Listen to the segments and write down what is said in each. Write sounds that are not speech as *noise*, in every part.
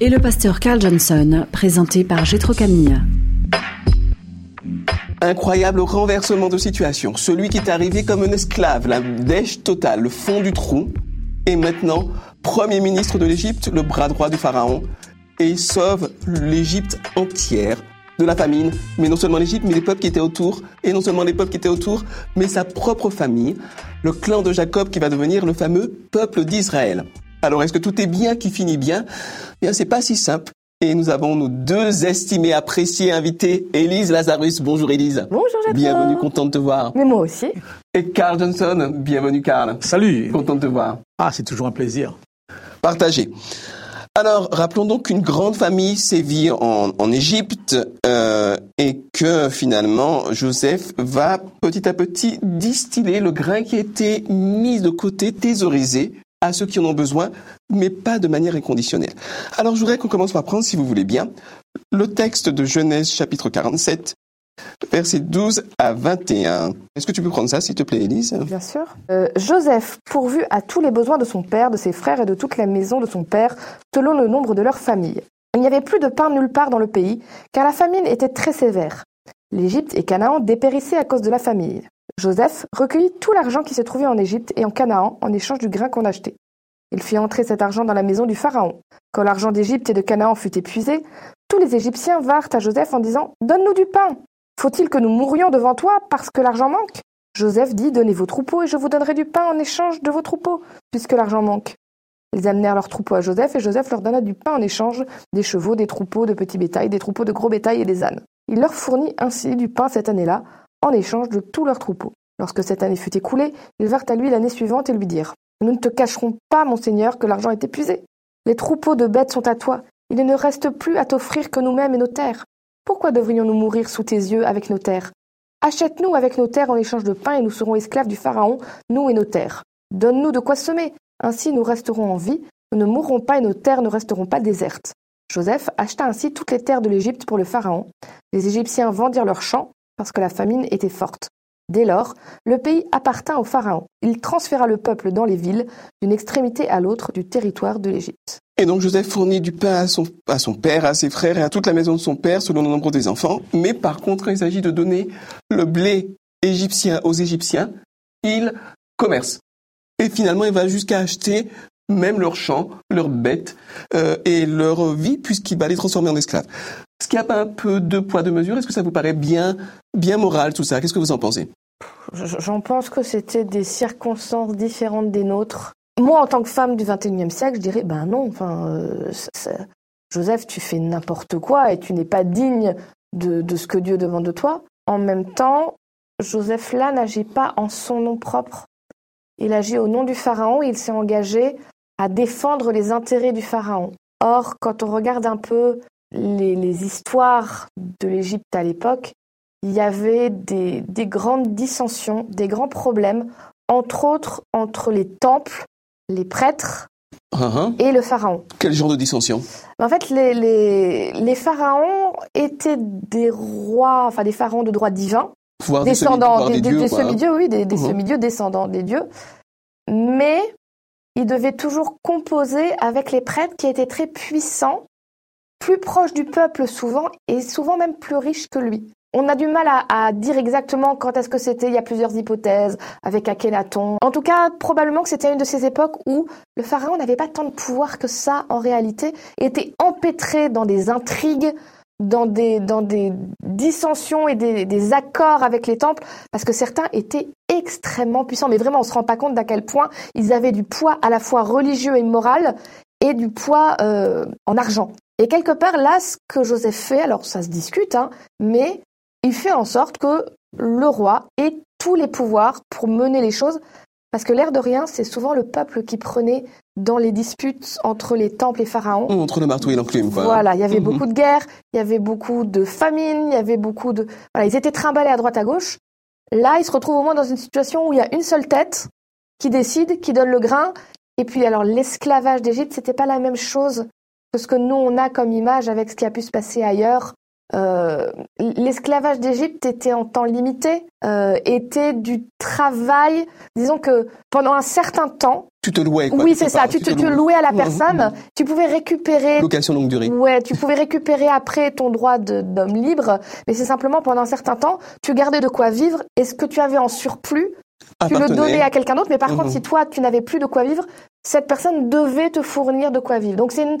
et le pasteur Carl Johnson, présenté par Gétro Camille. Incroyable renversement de situation. Celui qui est arrivé comme un esclave, la dèche totale, le fond du trou, est maintenant premier ministre de l'Égypte, le bras droit du pharaon, et sauve l'Égypte entière de la famine, mais non seulement l'Égypte, mais les peuples qui étaient autour, et non seulement les peuples qui étaient autour, mais sa propre famille, le clan de Jacob qui va devenir le fameux peuple d'Israël. Alors est-ce que tout est bien qui finit bien? Bien, c'est pas si simple. Et nous avons nos deux estimés, appréciés invités, Élise Lazarus. Bonjour Élise. Bonjour Jacques. Bienvenue, content de te voir. Mais moi aussi. Et Carl Johnson. Bienvenue Carl. Salut. Content de te voir. Ah, c'est toujours un plaisir. Partagez. Alors, rappelons donc qu'une grande famille sévit en, en Égypte euh, et que finalement Joseph va petit à petit distiller le grain qui était mis de côté, thésaurisé à ceux qui en ont besoin, mais pas de manière inconditionnelle. Alors, je voudrais qu'on commence par prendre, si vous voulez bien, le texte de Genèse chapitre 47, versets 12 à 21. Est-ce que tu peux prendre ça, s'il te plaît, Élise? Bien sûr. Euh, Joseph pourvu à tous les besoins de son père, de ses frères et de toute la maison de son père, selon le nombre de leur famille. Il n'y avait plus de pain nulle part dans le pays, car la famine était très sévère. L'Égypte et Canaan dépérissaient à cause de la famine. Joseph recueillit tout l'argent qui se trouvait en Égypte et en Canaan en échange du grain qu'on achetait. Il fit entrer cet argent dans la maison du Pharaon. Quand l'argent d'Égypte et de Canaan fut épuisé, tous les Égyptiens vinrent à Joseph en disant Donne-nous du pain. Faut-il que nous mourions devant toi parce que l'argent manque? Joseph dit Donnez vos troupeaux et je vous donnerai du pain en échange de vos troupeaux, puisque l'argent manque. Ils amenèrent leurs troupeaux à Joseph et Joseph leur donna du pain en échange des chevaux, des troupeaux de petits bétail, des troupeaux de gros bétail et des ânes. Il leur fournit ainsi du pain cette année-là, en échange de tous leurs troupeaux. Lorsque cette année fut écoulée, ils vinrent à lui l'année suivante et lui dirent Nous ne te cacherons pas, mon Seigneur, que l'argent est épuisé. Les troupeaux de bêtes sont à toi. Il ne reste plus à t'offrir que nous-mêmes et nos terres. Pourquoi devrions-nous mourir sous tes yeux avec nos terres? Achète-nous avec nos terres en échange de pain et nous serons esclaves du Pharaon, nous et nos terres. Donne-nous de quoi semer. Ainsi nous resterons en vie, nous ne mourrons pas et nos terres ne resteront pas désertes. Joseph acheta ainsi toutes les terres de l'Égypte pour le Pharaon. Les Égyptiens vendirent leurs champs parce que la famine était forte. Dès lors, le pays appartint au Pharaon. Il transféra le peuple dans les villes, d'une extrémité à l'autre du territoire de l'Égypte. Et donc Joseph fournit du pain à son, à son père, à ses frères et à toute la maison de son père selon le nombre des enfants. Mais par contre, il s'agit de donner le blé égyptien aux Égyptiens. Il commerce. Et finalement, il va jusqu'à acheter même leurs champs, leurs bêtes euh, et leur vie, puisqu'il va les transformer en esclaves. Qu'il n'y a pas un peu de poids, de mesure Est-ce que ça vous paraît bien, bien moral tout ça Qu'est-ce que vous en pensez? J'en pense que c'était des circonstances différentes des nôtres. Moi, en tant que femme du XXIe siècle, je dirais, ben non, enfin, euh, Joseph, tu fais n'importe quoi et tu n'es pas digne de, de ce que Dieu demande de toi. En même temps, Joseph là n'agit pas en son nom propre. Il agit au nom du Pharaon et il s'est engagé à défendre les intérêts du Pharaon. Or, quand on regarde un peu les, les histoires de l'Égypte à l'époque, il y avait des, des, grandes dissensions, des grands problèmes, entre autres entre les temples, les prêtres uh -huh. et le Pharaon. Quel genre de dissension? En fait, les, les, les, pharaons étaient des rois, enfin des pharaons de droit divin, Pouvoir descendants des, des, des, des, dieux, semi-dieux, oui, des, des Uh -huh. semi-dieux descendants des dieux, mais ils devaient toujours composer avec les prêtres qui étaient très puissants, plus proches du peuple souvent, et souvent même plus riches que lui. On a du mal à, à dire exactement quand est-ce que c'était, il y a plusieurs hypothèses, avec Akhenaton. En tout cas, probablement que c'était une de ces époques où le pharaon n'avait pas tant de pouvoir que ça en réalité, était empêtré dans des intrigues, dans des, dans des dissensions et des, des, accords avec les temples, parce que certains étaient extrêmement puissants. Mais vraiment, on se rend pas compte d'à quel point ils avaient du poids à la fois religieux et moral, et du poids euh, en argent. Et quelque part, là, ce que Joseph fait, alors ça se discute, hein, mais il fait en sorte que le roi ait tous les pouvoirs pour mener les choses, Parce que l'air de rien, c'est souvent le peuple qui prenait dans les disputes entre les temples et pharaons. Entre le marteau et l'enclume, quoi. Voilà, il y avait Mhm. beaucoup de guerres, il y avait beaucoup de famines, il y avait beaucoup de... Voilà, ils étaient trimballés à droite à gauche. Là, ils se retrouvent au moins dans une situation où il y a une seule tête qui décide, qui donne le grain. Et puis, alors, l'esclavage d'Égypte, c'était pas la même chose que ce que nous, on a comme image avec ce qui a pu se passer ailleurs. Euh, l'esclavage d'Égypte était en temps limité, euh, était du travail. Disons que pendant un certain temps, Tu te louais, quoi. oui, c'est ça, tu te, louais à la Mhm. personne, tu pouvais récupérer Location longue durée. Ouais, tu pouvais récupérer après ton droit d'homme libre, mais c'est simplement pendant un certain temps, tu gardais de quoi vivre et ce que tu avais en surplus, tu le donnais à quelqu'un d'autre. Mais par contre, si toi, tu n'avais plus de quoi vivre, cette personne devait te fournir de quoi vivre. Donc c'est une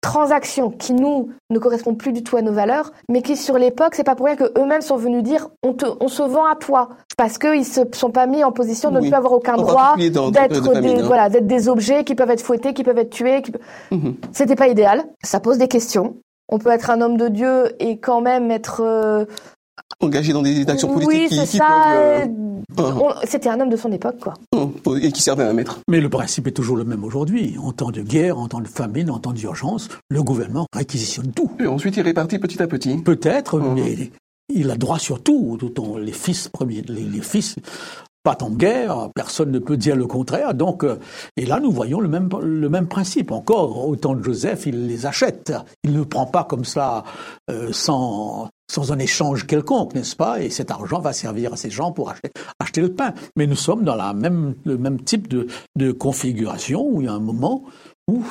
transaction qui nous ne correspond plus du tout à nos valeurs, mais qui sur l'époque, c'est pas pour rien que eux-mêmes sont venus dire on te, on se vend à toi parce qu'ils se sont pas mis en position de Oui. ne plus avoir aucun En droit d'être de des hein. voilà d'être des objets qui peuvent être fouettés, qui peuvent être tués. Qui... Mhm. C'était pas idéal. Ça pose des questions. On peut être un homme de Dieu et quand même être euh, Engagé dans des actions politiques oui, qui, c'est qui ça. peuvent, euh, euh, on- C'était un homme de son époque, quoi. euh, et qui servaient à un maître. Mais le principe est toujours le même aujourd'hui. En temps de guerre, en temps de famine, en temps d'urgence, le gouvernement réquisitionne tout. Et ensuite, il répartit petit à petit. Peut-être, Mhm. mais il a droit sur tout. D'autant les fils premiers, les, les fils pas en guerre, personne ne peut dire le contraire. Donc, euh, et là, nous voyons le même le même principe. Encore au temps de Joseph, il les achète. Il ne prend pas comme ça euh, sans sans un échange quelconque, n'est-ce pas? Et cet argent va servir à ces gens pour acheter, le pain. Mais nous sommes dans le même type de, configuration où il y a un moment où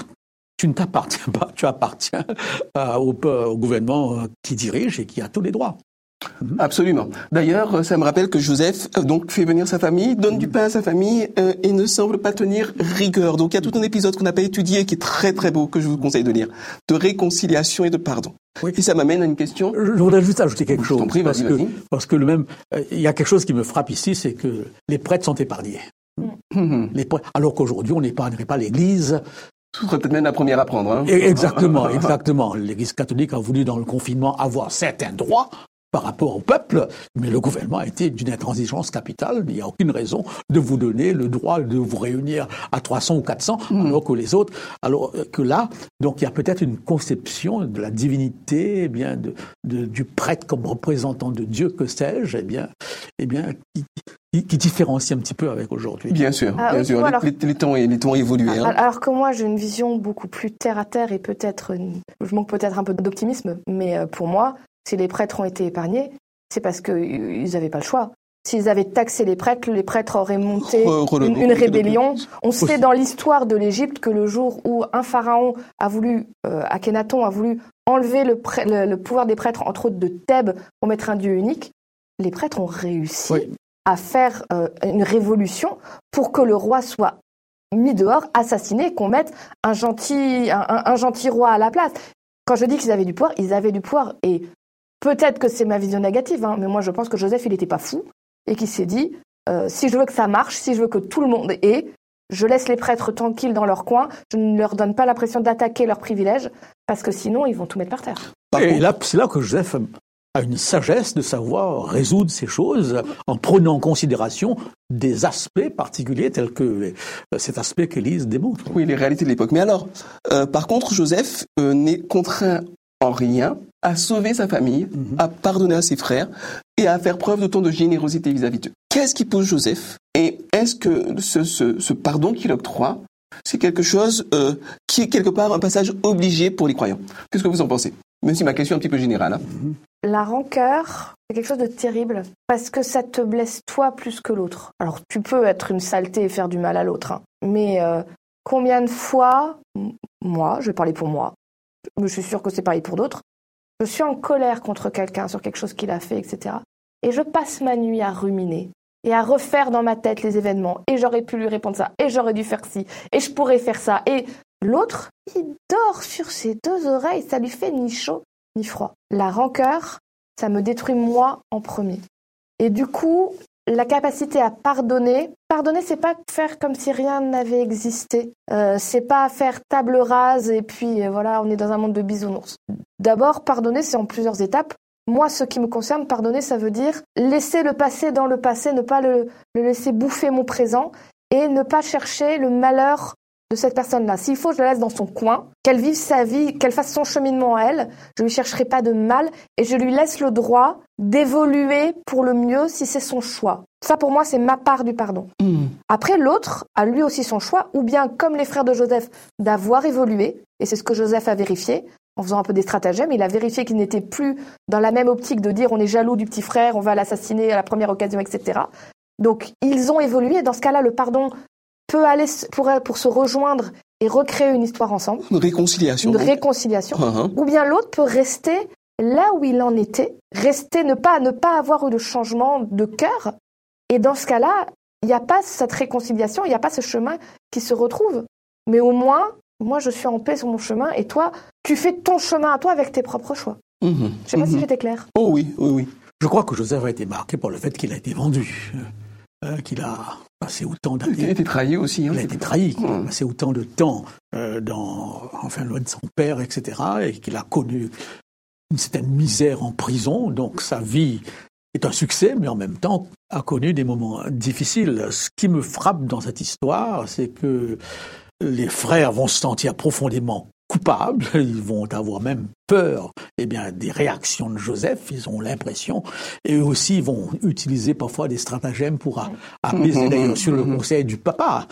tu ne t'appartiens pas, tu appartiens euh, au, au gouvernement euh, qui dirige et qui a tous les droits. Absolument. D'ailleurs, ça me rappelle que Joseph euh, donc fait venir sa famille, donne du pain à sa famille euh, et ne semble pas tenir rigueur. Donc il y a tout un épisode qu'on n'a pas étudié qui est très très beau que je vous conseille de lire, de réconciliation et de pardon. Oui. Et ça m'amène à une question. Je voudrais juste ajouter quelque Je chose. prie, parce, que, parce que le même, euh, il y a quelque chose qui me frappe ici, c'est que les prêtres sont épargnés. Hum, Les prêtres- alors qu'aujourd'hui, on n'épargnerait pas l'Église. Ce serait peut-être même la première à prendre. Hein. Et exactement, exactement. L'Église catholique a voulu, dans le confinement, avoir certains droits par rapport au peuple, mais le gouvernement a été d'une intransigeance capitale. Il n'y a aucune raison de vous donner le droit de vous réunir à 300 ou 400, alors que les autres, alors euh, que là, donc il y a peut-être une conception de la divinité, eh bien de, de- du prêtre comme représentant de Dieu, que sais-je, eh bien, eh bien, qui, qui- qui différencie un petit peu avec aujourd'hui. Bien sûr, Ah, bien sûr. Les- alors- Les, les temps, les temps évoluent. Hein. Al- Alors que moi, j'ai une vision beaucoup plus terre à terre et peut-être, je manque peut-être un peu d'optimisme, mais euh, pour moi, si les prêtres ont été épargnés, c'est parce qu'ils n'avaient pas le choix. S'ils avaient taxé les prêtres, les prêtres auraient monté une, rébellion. On sait dans l'histoire de l'Égypte que le jour où un pharaon a voulu, euh, Akhenaton a voulu enlever le, prê- le- le pouvoir des prêtres, entre autres de Thèbes, pour mettre un dieu unique, les prêtres ont réussi Oui. à faire euh, une révolution pour que le roi soit mis dehors, assassiné, qu'on mette un gentil, un, un- un gentil roi à la place. Quand je dis qu'ils avaient du pouvoir, ils avaient du pouvoir. Et peut-être que c'est ma vision négative, hein, mais moi je pense que Joseph, il n'était pas fou et qu'il s'est dit, euh, si je veux que ça marche, si je veux que tout le monde ait, je laisse les prêtres tranquilles dans leur coin, je ne leur donne pas l'impression d'attaquer leurs privilèges, parce que sinon ils vont tout mettre par terre. Par Et contre- là, c'est là que Joseph a une sagesse de savoir résoudre ces choses en prenant en considération des aspects particuliers tels que les- cet aspect qu'Élise démontre. Oui, les réalités de l'époque. Mais alors, euh, par contre, Joseph euh, n'est contraint en rien à sauver sa famille, Mhm. à pardonner à ses frères et à faire preuve d'autant de générosité vis-à-vis d'eux. Qu'est-ce qui pousse Joseph Et est-ce que ce, ce, ce pardon qu'il octroie, c'est quelque chose euh, qui est quelque part un passage obligé pour les croyants? Qu'est-ce que vous en pensez? Même si ma question est un petit peu générale. hein. La rancœur, c'est quelque chose de terrible, parce que ça te blesse toi plus que l'autre. Alors tu peux être une saleté et faire du mal à l'autre, hein. mais euh, combien de fois, m- moi, je vais parler pour moi, mais je suis sûre que c'est pareil pour d'autres, je suis en colère contre quelqu'un sur quelque chose qu'il a fait, etc. Et je passe ma nuit à ruminer et à refaire dans ma tête les événements. Et j'aurais pu lui répondre ça, et j'aurais dû faire ci, et je pourrais faire ça. Et l'autre, il dort sur ses deux oreilles, ça lui fait ni chaud ni froid. La rancœur, ça me détruit moi en premier. Et du coup, la capacité à pardonner, pardonner, c'est pas faire comme si rien n'avait existé. Euh, c'est pas faire table rase et puis euh, voilà, on est dans un monde de bisounours. D'abord, pardonner, c'est en plusieurs étapes. Moi, ce qui me concerne, pardonner, ça veut dire laisser le passé dans le passé, ne pas le, le laisser bouffer mon présent et ne pas chercher le malheur de cette personne-là. S'il faut, je la laisse dans son coin, qu'elle vive sa vie, qu'elle fasse son cheminement à elle. Je lui chercherai pas de mal et je lui laisse le droit d'évoluer pour le mieux si c'est son choix. Ça, pour moi, c'est ma part du pardon. Hmm. Après, l'autre a lui aussi son choix, ou bien, comme les frères de Joseph, d'avoir évolué, et c'est ce que Joseph a vérifié, en faisant un peu des stratagèmes. Il a vérifié qu'il n'était plus dans la même optique de dire on est jaloux du petit frère, on va l'assassiner à la première occasion, etc. Donc, ils ont évolué. Dans ce cas-là, le pardon peut aller pour, pour se rejoindre et recréer une histoire ensemble. Une réconciliation. Une réconciliation. Uh-huh. Ou bien l'autre peut rester là où il en était, rester, ne pas, ne pas avoir eu de changement de cœur. Et dans ce cas-là, il n'y a pas cette réconciliation, il n'y a pas ce chemin qui se retrouve. Mais au moins, moi, je suis en paix sur mon chemin et toi, tu fais ton chemin à toi avec tes propres choix. Mhm. Je sais pas si Mhm. j'étais claire. Oh oui, oui, oui. Je crois que Joseph a été marqué par le fait qu'il a été vendu, euh, qu'il a passé autant Il a été trahi aussi. hein. Il a été trahi, qu'il a Mhm. passé autant de temps euh, dans, enfin, loin de son père, etc., et qu'il a connu une certaine misère en prison. Donc sa vie est un succès, mais en même temps a connu des moments difficiles. Ce qui me frappe dans cette histoire, c'est que les frères vont se sentir profondément coupables, *laughs* ils vont avoir même peur eh bien, des réactions de Joseph, ils ont l'impression, et eux aussi ils vont utiliser parfois des stratagèmes pour a- apaiser, d'ailleurs sur le Mhm. conseil du papa.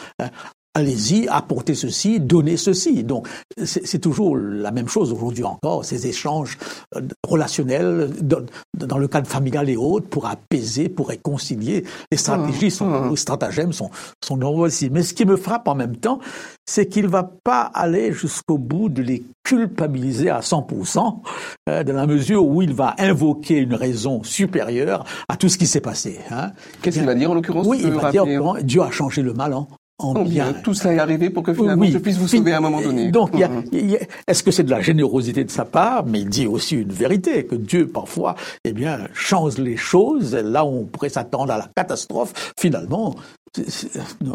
Hein, Allez-y, apportez ceci, donnez ceci. Donc, c'est toujours la même chose aujourd'hui encore, ces échanges euh, relationnels dans, dans le cadre familial et autres pour apaiser, pour réconcilier. Les stratégies, sont, Mhm. les stratagèmes sont, sont nombreux aussi. Mais ce qui me frappe en même temps, c'est qu'il va pas aller jusqu'au bout de les culpabiliser à 100%, euh, dans la mesure où il va invoquer une raison supérieure à tout ce qui s'est passé. Hein. Qu'est-ce qu'il va dire en l'occurrence Oui, il va dire hein Dieu a changé le mal en, en Oh, bien. bien. Tout cela est arrivé pour que finalement Oui. je puisse vous sauver à un moment donné. Donc, Mhm. a- est-ce que c'est de la générosité de sa part? Mais il dit aussi une vérité que Dieu parfois, eh bien, change les choses. Là où on pourrait s'attendre à la catastrophe, finalement.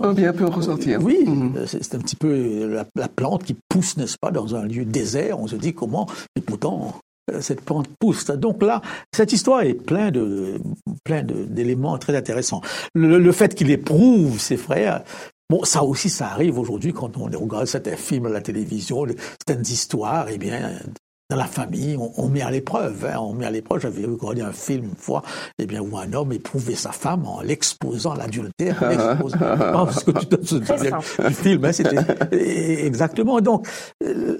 Un bien peut ressortir. Oui, Mhm. c'est un petit peu la, la plante qui pousse, n'est-ce pas, dans un lieu désert. On se dit comment, et pourtant euh, cette plante pousse. Donc là, cette histoire est pleine de plein d'éléments très intéressants. Le, le fait qu'il éprouve ses frères. Bon, ça aussi, ça arrive aujourd'hui quand on regarde certains films à la télévision, certaines histoires, eh bien, dans la famille, on, on met à l'épreuve. hein, on met à l'épreuve. J'avais regardé un film une fois, eh bien, où un homme éprouvait sa femme en l'exposant à l'adultère. en l'exposant- *laughs* parce que tu te souviens du film, hein, c'était *laughs* exactement. Donc, euh,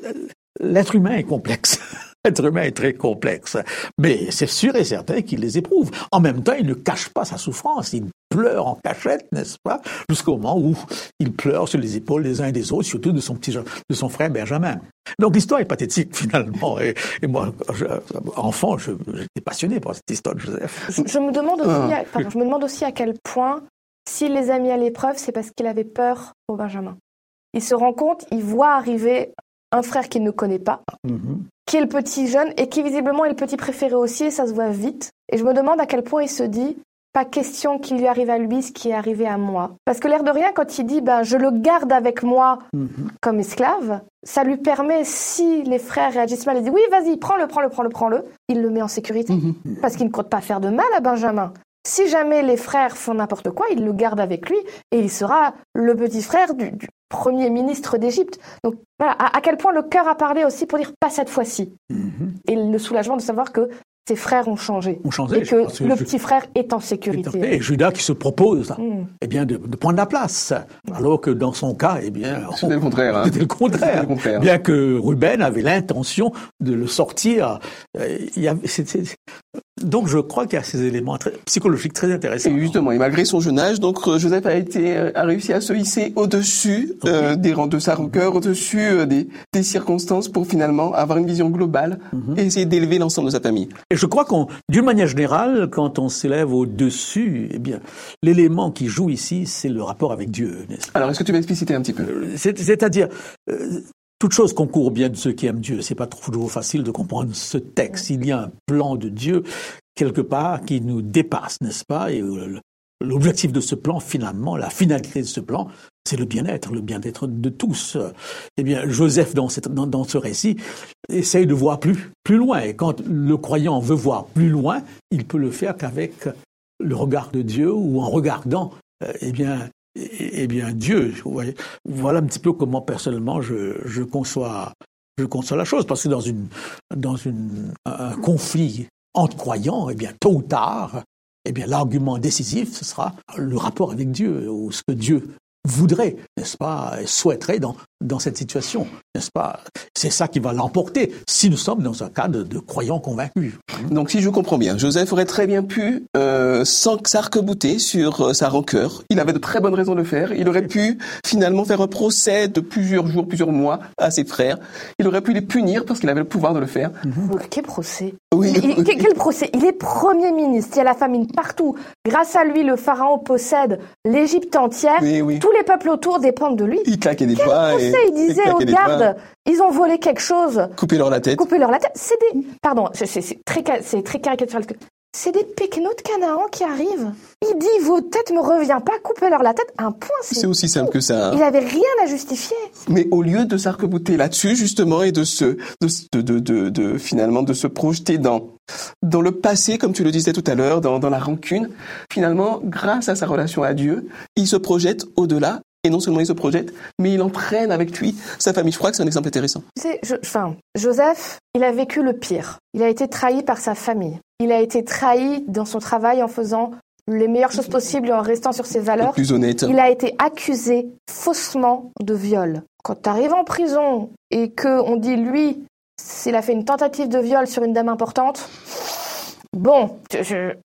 l'être humain est complexe. L'être humain est très complexe. Mais c'est sûr et certain qu'il les éprouve. En même temps, il ne cache pas sa souffrance. Il pleure en cachette, n'est-ce pas Jusqu'au moment où il pleure sur les épaules des uns et des autres, surtout de son petit, de son frère Benjamin. Donc l'histoire est pathétique *laughs* finalement. Et, et moi, je- enfant, j'étais passionné par cette histoire de Joseph. Je, je me demande aussi, Ah. à, pardon, je me demande aussi à quel point, s'il les a mis à l'épreuve, c'est parce qu'il avait peur pour Benjamin. Il se rend compte, il voit arriver un frère qu'il ne connaît pas, Mhm. qui est le petit jeune et qui visiblement est le petit préféré aussi, et ça se voit vite. Et je me demande à quel point il se dit, pas question qu'il lui arrive à lui ce qui est arrivé à moi. Parce que l'air de rien, quand il dit, ben, je le garde avec moi Mhm. comme esclave, ça lui permet, si les frères réagissent mal, il dit, oui, vas-y, prends-le, prends-le, prends-le, prends-le, il le met en sécurité. Mhm. Parce qu'il ne compte pas faire de mal à Benjamin. Si jamais les frères font n'importe quoi, il le garde avec lui et il sera le petit frère du, du premier ministre d'Égypte. Donc voilà, à, à quel point le cœur a parlé aussi pour dire pas cette fois-ci. Mhm. Et le soulagement de savoir que ses frères ont changé. On changeait. Et que le je- petit frère est en Et sécurité. Judas qui se propose Hmm. eh bien, de, de prendre la place. Alors que dans son cas, eh bien, *laughs* C'était le contraire. hein. *laughs* c'était le contraire. C'était le contraire. Bien que Ruben avait l'intention de le sortir. euh, Donc je crois qu'il y a ces éléments très- psychologiques très intéressants. Et justement, et malgré son jeune âge, donc euh, Joseph a été euh, a réussi à se hisser au-dessus euh, des rangs de sa rancœur, au-dessus euh, des, des circonstances pour finalement avoir une vision globale Mhm. et essayer d'élever l'ensemble de sa famille. Et je crois qu'on, d'une manière générale, quand on s'élève au-dessus, eh bien, l'élément qui joue ici, c'est le rapport avec Dieu. n'est-ce pas? Alors, est-ce que tu peux expliciter un petit peu? C'est- C'est-à-dire, euh, toute chose concourt bien de ceux qui aiment Dieu. C'est pas toujours facile de comprendre ce texte. Il y a un plan de Dieu quelque part qui nous dépasse, n'est-ce pas? Et euh, l'objectif de ce plan, finalement, la finalité de ce plan, c'est le bien-être, le bien-être de tous. Eh bien, Joseph, dans, cette, dans, ce récit, essaye de voir plus, plus loin. Et quand le croyant veut voir plus loin, il peut le faire qu'avec le regard de Dieu ou en regardant, euh, eh bien, eh bien Dieu. Voilà un petit peu comment personnellement je, je conçois je conçois la chose parce que dans une dans une un conflit entre croyants, eh bien tôt ou tard, eh bien l'argument décisif ce sera le rapport avec Dieu ou ce que Dieu voudrait, n'est-ce pas, souhaiterait dans, dans cette situation, n'est-ce pas C'est ça qui va l'emporter si nous sommes dans un cas de, croyants convaincus. Donc si je comprends bien, Joseph aurait très bien pu euh, s'arc-bouter sur euh, sa rancœur. Il avait de très bonnes raisons de le faire. Il aurait pu finalement faire un procès de plusieurs jours, plusieurs mois à ses frères. Il aurait pu les punir parce qu'il avait le pouvoir de le faire. Quel procès? Oui. quel procès? Il est premier ministre. Il y a la famine partout. Grâce à lui, le pharaon possède l'Égypte entière. Oui, oui les peuples autour dépendent de lui. Il claquait des doigts. Et, il disait aux gardes, ils ont volé quelque chose. Coupez-leur la tête. Coupez-leur la tête. C'est des, pardon, c'est très, c'est très caricatural. C'est des péquenots de Canaan qui arrivent. Il dit vos têtes me revient pas, coupez-leur la tête. Un point. C'est aussi simple que ça. Hein. Il avait rien à justifier. Mais au lieu de s'arc-bouter là-dessus justement et de se, de, de, de, de, finalement de se projeter dans dans le passé, comme tu le disais tout à l'heure, dans, dans la rancune, finalement, grâce à sa relation à Dieu, il se projette au-delà et non seulement il se projette, mais il entraîne avec lui sa famille. Je crois que c'est un exemple intéressant. Tu sais, je, enfin, Joseph, il a vécu le pire. Il a été trahi par sa famille. Il a été trahi dans son travail en faisant les meilleures choses possibles et en restant sur ses valeurs. plus honnête. Il a été accusé faussement de viol. Quand tu arrives en prison et que on dit lui, s'il a fait une tentative de viol sur une dame importante, bon,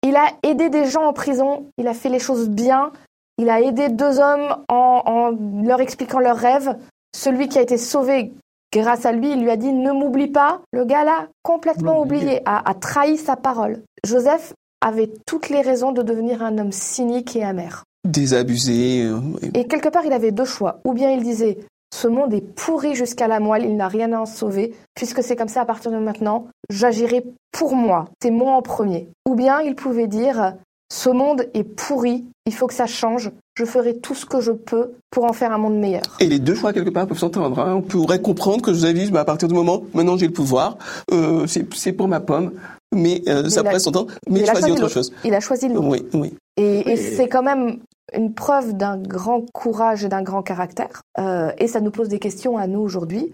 il a aidé des gens en prison, il a fait les choses bien, il a aidé deux hommes en, leur expliquant leurs rêves. Celui qui a été sauvé grâce à lui, il lui a dit ne m'oublie pas. Le gars là, complètement oublié, a, trahi sa parole. Joseph avait toutes les raisons de devenir un homme cynique et amer. Désabusé. Euh, et quelque part, il avait deux choix. Ou bien il disait ce monde est pourri jusqu'à la moelle, il n'a rien à en sauver, puisque c'est comme ça à partir de maintenant, j'agirai pour moi, c'est moi en premier. Ou bien il pouvait dire ce monde est pourri, il faut que ça change, je ferai tout ce que je peux pour en faire un monde meilleur. Et les deux choix, quelque part, peuvent s'entendre. Hein. On pourrait comprendre que Joseph dise, bah, à partir du moment, maintenant j'ai le pouvoir, euh, c'est pour ma pomme, mais, euh, ça pourrait s'entendre, mais il choisit autre chose. Il a choisi le Oui, oui. Et, et c'est quand même une preuve d'un grand courage et d'un grand caractère. Euh, et ça nous pose des questions à nous aujourd'hui.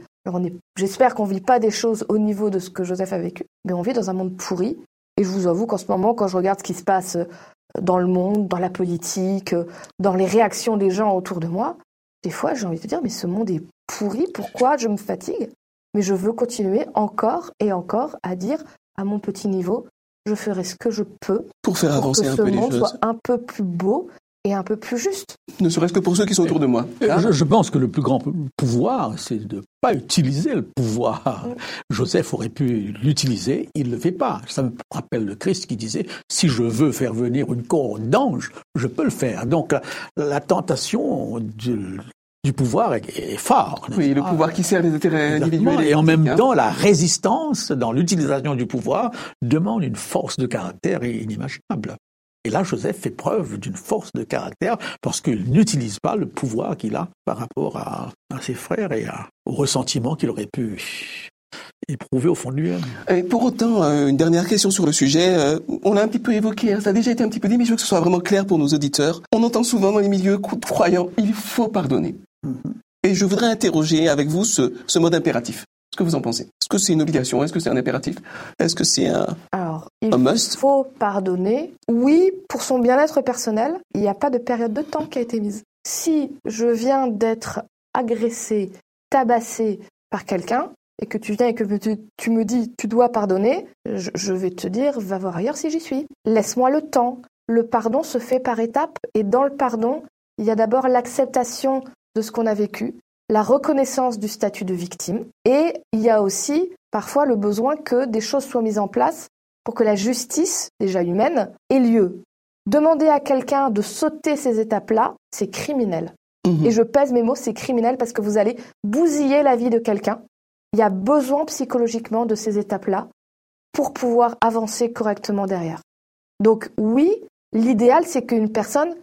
J'espère qu'on vit pas des choses au niveau de ce que Joseph a vécu, mais on vit dans un monde pourri et je vous avoue qu'en ce moment, quand je regarde ce qui se passe euh, dans le monde, dans la politique, euh, dans les réactions des gens autour de moi, des fois j'ai envie de dire, mais ce monde est pourri, pourquoi je me fatigue? Mais je veux continuer encore et encore à dire, à mon petit niveau, je ferai ce que je peux pour faire avancer un peu les choses. Soit un peu plus beau et un peu plus juste. Ne serait-ce que pour ceux qui sont autour de moi. Je, pense que le plus grand pouvoir, c'est de ne pas utiliser le pouvoir. Joseph aurait pu l'utiliser, il ne le fait pas. Ça me rappelle le Christ qui disait, si je veux faire venir une couronne d'ange, je peux le faire. Donc la, tentation du, pouvoir est, forte. Oui, le pouvoir qui sert les intérêts individuels. Et en même temps, la résistance dans l'utilisation du pouvoir demande une force de caractère inimaginable. Et là, Joseph fait preuve d'une force de caractère parce qu'il n'utilise pas le pouvoir qu'il a par rapport à, ses frères et au ressentiment qu'il aurait pu éprouver au fond de lui-même. Et pour autant, euh, une dernière question sur le sujet. Euh, on l'a un petit peu évoqué, hein, ça a déjà été un petit peu dit, mais je veux que ce soit vraiment clair pour nos auditeurs. On entend souvent dans les milieux croyants, il faut pardonner. Mm-hmm. Et je voudrais interroger avec vous ce mode impératif. Qu'est-ce que vous en pensez? Est-ce que c'est une obligation? Est-ce que c'est un impératif? Est-ce que c'est un, Il faut pardonner. Oui, pour son bien-être personnel, il n'y a pas de période de temps qui a été mise. Si je viens d'être agressé, tabassé par quelqu'un, et que tu viens et que tu, me dis tu dois pardonner, je, je vais te dire va voir ailleurs si j'y suis. Laisse-moi le temps. Le pardon se fait par étapes et dans le pardon, il y a d'abord l'acceptation de ce qu'on a vécu, la reconnaissance du statut de victime et il y a aussi parfois le besoin que des choses soient mises en place pour que la justice, déjà humaine, ait lieu. Demander à quelqu'un de sauter ces étapes-là, c'est criminel. Mhm. Et je pèse mes mots, c'est criminel parce que vous allez bousiller la vie de quelqu'un. Il y a besoin psychologiquement de ces étapes-là pour pouvoir avancer correctement derrière. Donc oui, l'idéal, c'est qu'une personne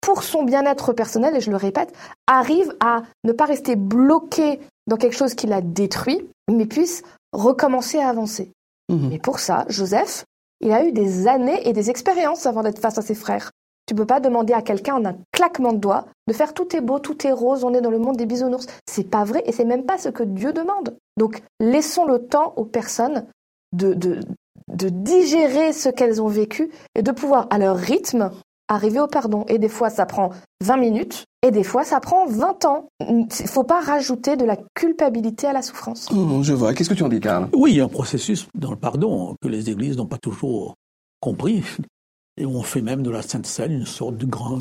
pour son bien-être personnel, et je le répète, arrive à ne pas rester bloqué dans quelque chose qui l'a détruit, mais puisse recommencer à avancer. Mhm. Et pour ça, Joseph, il a eu des années et des expériences avant d'être face à ses frères. Tu peux pas demander à quelqu'un en un claquement de doigts de faire tout est beau, tout est rose, on est dans le monde des bisounours. C'est pas vrai et c'est même pas ce que Dieu demande. Donc laissons le temps aux personnes de digérer ce qu'elles ont vécu et de pouvoir à leur rythme arriver au pardon. Et des fois, ça prend 20 minutes, et des fois, ça prend 20 ans. Il ne faut pas rajouter de la culpabilité à la souffrance. Mmh, je vois. Qu'est-ce que tu en dis, Karl? Oui, il y a un processus dans le pardon que les églises n'ont pas toujours compris. Et on fait même de la Sainte Seine une sorte de grand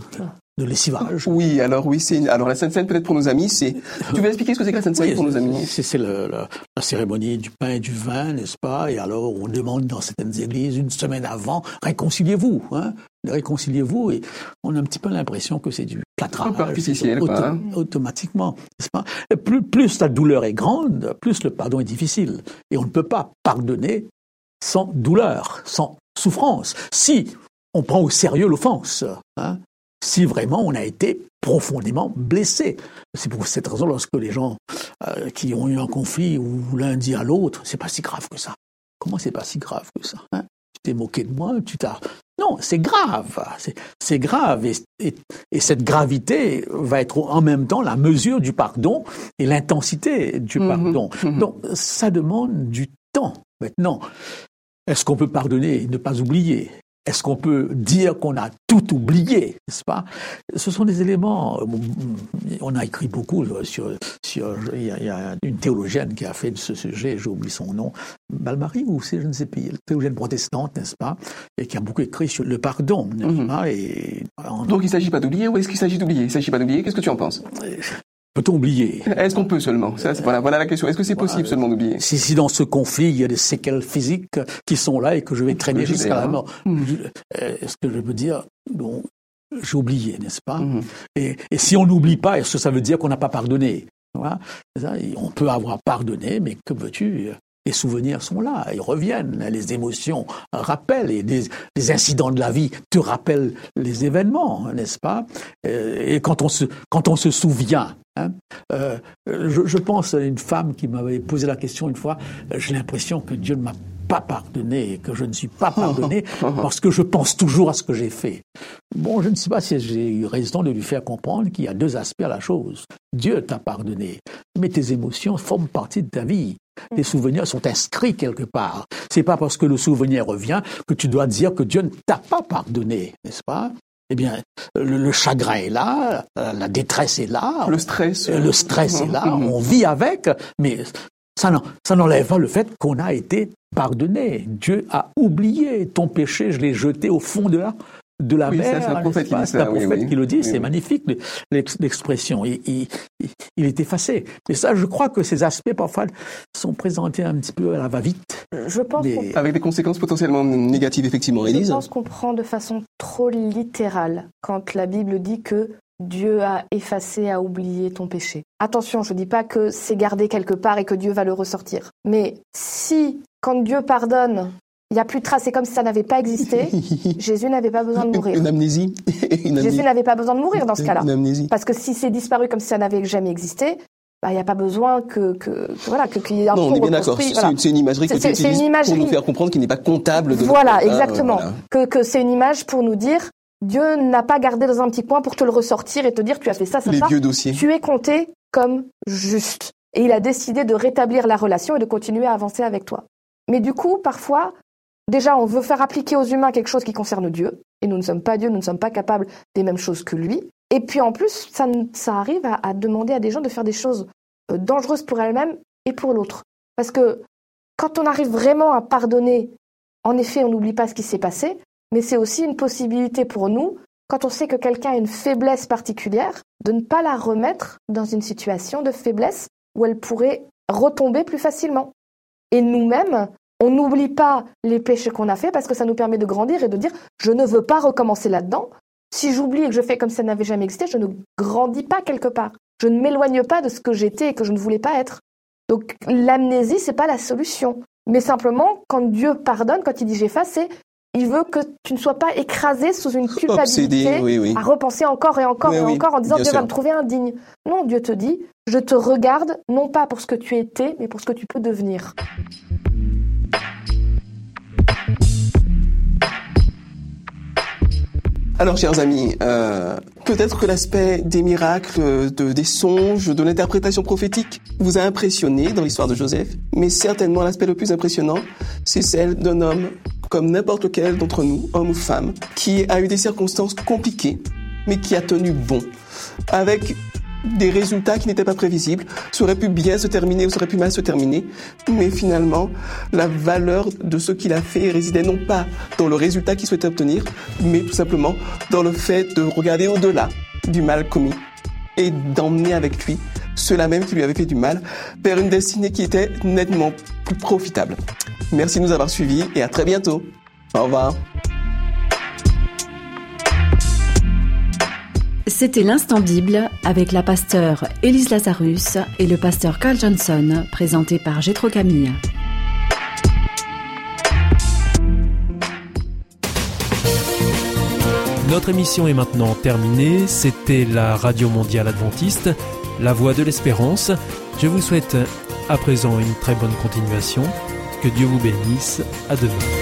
de lessivage. Oui, alors oui, c'est alors la Sainte Seine peut-être pour nos amis, c'est. Tu veux expliquer ce que c'est que la Sainte Seine pour nos amis? C'est la, cérémonie du pain et du vin, n'est-ce pas? Et alors on demande dans certaines églises une semaine avant, réconciliez-vous, hein? Réconciliez-vous et on a un petit peu l'impression que c'est du plâtrage, hein. automatiquement, n'est-ce pas? Plus, plus la douleur est grande, plus le pardon est difficile, et on ne peut pas pardonner sans douleur, sans souffrance. Si on prend au sérieux l'offense, hein, si vraiment on a été profondément blessé. C'est pour cette raison, lorsque les gens euh, qui ont eu un conflit ou l'un dit à l'autre, c'est pas si grave que ça. Comment c'est pas si grave que ça hein? Tu t'es moqué de moi, tu t'as... Non, c'est grave, c'est grave. Et, cette gravité va être en même temps la mesure du pardon et l'intensité du mhm. pardon. Mhm. Donc ça demande du temps. Maintenant, est-ce qu'on peut pardonner et ne pas oublier? Est-ce qu'on peut dire qu'on a tout oublié, n'est-ce pas? Ce sont des éléments. Euh, on a écrit beaucoup sur. sur il, y a, une théologienne qui a fait de ce sujet, j'ai oublié son nom, Balmary ou c'est je ne sais plus, théologienne protestante, n'est-ce pas? Et qui a beaucoup écrit sur le pardon. Mhm. et, Donc il ne s'agit pas d'oublier ou est-ce qu'il s'agit d'oublier? Il ne s'agit pas d'oublier. Qu'est-ce que tu en penses? Euh, Peut-on oublier Est-ce qu'on peut seulement? Voilà, voilà, la question. Est-ce que c'est possible seulement d'oublier? Si, si dans ce conflit, il y a des séquelles physiques qui sont là et que je vais traîner jusqu'à la mort, hmm. euh, est-ce que je peux dire, bon, j'ai oublié, n'est-ce pas? Hmm. et, et, si on n'oublie pas, est-ce que ça veut dire qu'on n'a pas pardonné? Voilà. On peut avoir pardonné, mais que veux-tu? Les souvenirs sont là, ils reviennent, les émotions rappellent, et les, incidents de la vie te rappellent les événements, n'est-ce pas? Euh, Et quand on se, quand on se souvient, hein, euh, je, je, pense à une femme qui m'avait posé la question une fois, j'ai l'impression que Dieu ne m'a pas pardonné, que je ne suis pas pardonné *laughs* parce que je pense toujours à ce que j'ai fait. Bon, je ne sais pas si j'ai eu raison de lui faire comprendre qu'il y a deux aspects à la chose. Dieu t'a pardonné, mais tes émotions forment partie de ta vie. Tes souvenirs sont inscrits quelque part. C'est pas parce que le souvenir revient que tu dois dire que Dieu ne t'a pas pardonné, n'est-ce pas? Eh bien, le, chagrin est là, la détresse est là, le stress, le stress est là, on vit avec, mais ça n'enlève pas le fait qu'on a été pardonné. Dieu a oublié ton péché, je l'ai jeté au fond de la, de la mer. C'est un prophète, qui, le dit, c'est magnifique l'expression. Il, il, il, est effacé. Mais ça, je crois que ces aspects parfois sont présentés un petit peu à la va-vite. Je pense avec des conséquences potentiellement négatives, effectivement, Élise. Je pense qu'on prend de façon trop littérale quand la Bible dit que Dieu a effacé, a oublié ton péché. Attention, je ne dis pas que c'est gardé quelque part et que Dieu va le ressortir. Mais si, quand Dieu pardonne, il n'y a plus de traces. C'est comme si ça n'avait pas existé. *laughs* Jésus n'avait pas besoin de mourir. Une amnésie. *laughs* Jésus n'avait pas besoin de mourir dans ce cas-là. Parce que si c'est disparu comme si ça n'avait jamais existé, bah, il n'y a pas besoin que, que, voilà, qu'il y ait un Non, on est bien d'accord. C'est une imagerie que tu utilises pour nous faire comprendre qu'il n'est pas comptable de Voilà, exactement. Que, que c'est une image pour nous dire, Dieu n'a pas gardé dans un petit coin pour te le ressortir et te dire, tu as fait ça, ça, Les ça. vieux dossiers. Tu es compté comme juste. Et il a décidé de rétablir la relation et de continuer à avancer avec toi. Mais du coup, parfois, Déjà, on veut faire appliquer aux humains quelque chose qui concerne Dieu, et nous ne sommes pas Dieu, nous ne sommes pas capables des mêmes choses que lui. Et puis en plus, ça, arrive à, demander à des gens de faire des choses euh, dangereuses pour elles-mêmes et pour l'autre. Parce que quand on arrive vraiment à pardonner, en effet, on n'oublie pas ce qui s'est passé, mais c'est aussi une possibilité pour nous, quand on sait que quelqu'un a une faiblesse particulière, de ne pas la remettre dans une situation de faiblesse où elle pourrait retomber plus facilement. Et nous-mêmes, on n'oublie pas les péchés qu'on a faits parce que ça nous permet de grandir et de dire je ne veux pas recommencer là-dedans. Si j'oublie et que je fais comme ça n'avait jamais existé, je ne grandis pas quelque part. Je ne m'éloigne pas de ce que j'étais et que je ne voulais pas être. Donc l'amnésie, c'est pas la solution. Mais simplement, quand Dieu pardonne, quand il dit j'efface, c'est il veut que tu ne sois pas écrasé sous une *laughs* culpabilité à repenser encore et encore et encore en disant Dieu va me trouver indigne. Non, Dieu te dit je te regarde non pas pour ce que tu étais, mais pour ce que tu peux devenir. Alors, chers amis, euh, peut-être que l'aspect des miracles, de, des songes, de l'interprétation prophétique vous a impressionné dans l'histoire de Joseph, mais certainement l'aspect le plus impressionnant, c'est celle d'un homme comme n'importe lequel d'entre nous, homme ou femme, qui a eu des circonstances compliquées, mais qui a tenu bon, avec des résultats qui n'étaient pas prévisibles. Ça aurait pu bien se terminer ou ça aurait pu mal se terminer. Mais finalement, la valeur de ce qu'il a fait résidait non pas dans le résultat qu'il souhaitait obtenir, mais tout simplement dans le fait de regarder au-delà du mal commis et d'emmener avec lui cela même qui lui avait fait du mal vers une destinée qui était nettement plus profitable. Merci de nous avoir suivis et à très bientôt. Au revoir. C'était l'instant Bible avec la pasteur Élise Lazarus et le pasteur Carl Johnson, présenté par Gétro Camille. Notre émission est maintenant terminée. C'était la Radio Mondiale Adventiste, la voix de l'espérance. Je vous souhaite à présent une très bonne continuation. Que Dieu vous bénisse. À demain.